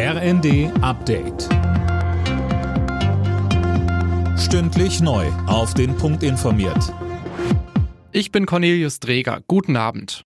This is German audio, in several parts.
RND Update. Stündlich neu. Auf den Punkt informiert. Ich bin Cornelius Dreger. Guten Abend.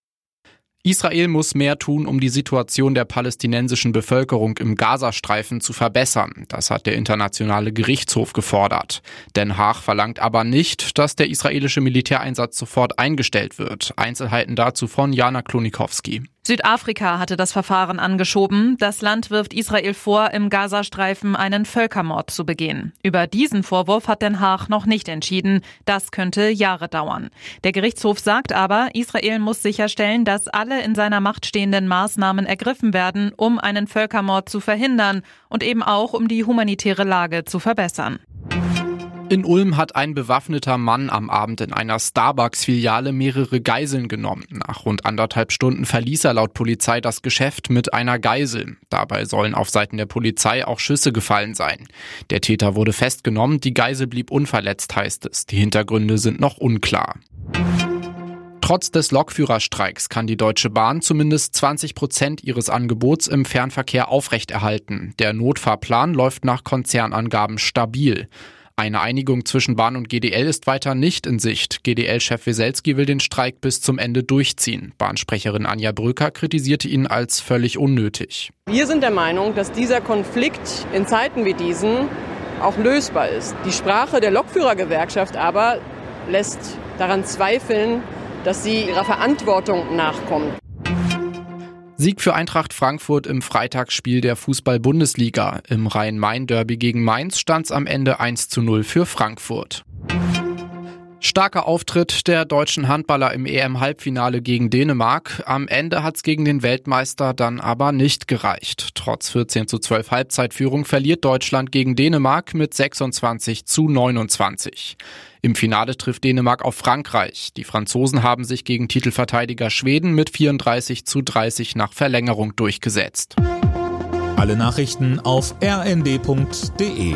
Israel muss mehr tun, um die Situation der palästinensischen Bevölkerung im Gazastreifen zu verbessern. Das hat der Internationale Gerichtshof gefordert. Den Haag verlangt aber nicht, dass der israelische Militäreinsatz sofort eingestellt wird. Einzelheiten dazu von Jana Klonikowski. Südafrika hatte das Verfahren angeschoben. Das Land wirft Israel vor, im Gazastreifen einen Völkermord zu begehen. Über diesen Vorwurf hat Den Haag noch nicht entschieden. Das könnte Jahre dauern. Der Gerichtshof sagt aber, Israel muss sicherstellen, dass alle in seiner Macht stehenden Maßnahmen ergriffen werden, um einen Völkermord zu verhindern und eben auch um die humanitäre Lage zu verbessern. In Ulm hat ein bewaffneter Mann am Abend in einer Starbucks-Filiale mehrere Geiseln genommen. Nach rund anderthalb Stunden verließ er laut Polizei das Geschäft mit einer Geisel. Dabei sollen auf Seiten der Polizei auch Schüsse gefallen sein. Der Täter wurde festgenommen, die Geisel blieb unverletzt, heißt es. Die Hintergründe sind noch unklar. Trotz des Lokführerstreiks kann die Deutsche Bahn zumindest 20 Prozent ihres Angebots im Fernverkehr aufrechterhalten. Der Notfahrplan läuft nach Konzernangaben stabil. Eine Einigung zwischen Bahn und GDL ist weiter nicht in Sicht. GDL-Chef Weselski will den Streik bis zum Ende durchziehen. Bahnsprecherin Anja Bröker kritisierte ihn als völlig unnötig. Wir sind der Meinung, dass dieser Konflikt in Zeiten wie diesen auch lösbar ist. Die Sprache der Lokführergewerkschaft aber lässt daran zweifeln, dass sie ihrer Verantwortung nachkommt. Sieg für Eintracht Frankfurt im Freitagsspiel der Fußball-Bundesliga. Im Rhein-Main-Derby gegen Mainz stand es am Ende 1 zu 0 für Frankfurt. Starker Auftritt der deutschen Handballer im EM-Halbfinale gegen Dänemark. Am Ende hat's gegen den Weltmeister dann aber nicht gereicht. Trotz 14 zu 12 Halbzeitführung verliert Deutschland gegen Dänemark mit 26 zu 29. Im Finale trifft Dänemark auf Frankreich. Die Franzosen haben sich gegen Titelverteidiger Schweden mit 34 zu 30 nach Verlängerung durchgesetzt. Alle Nachrichten auf rnd.de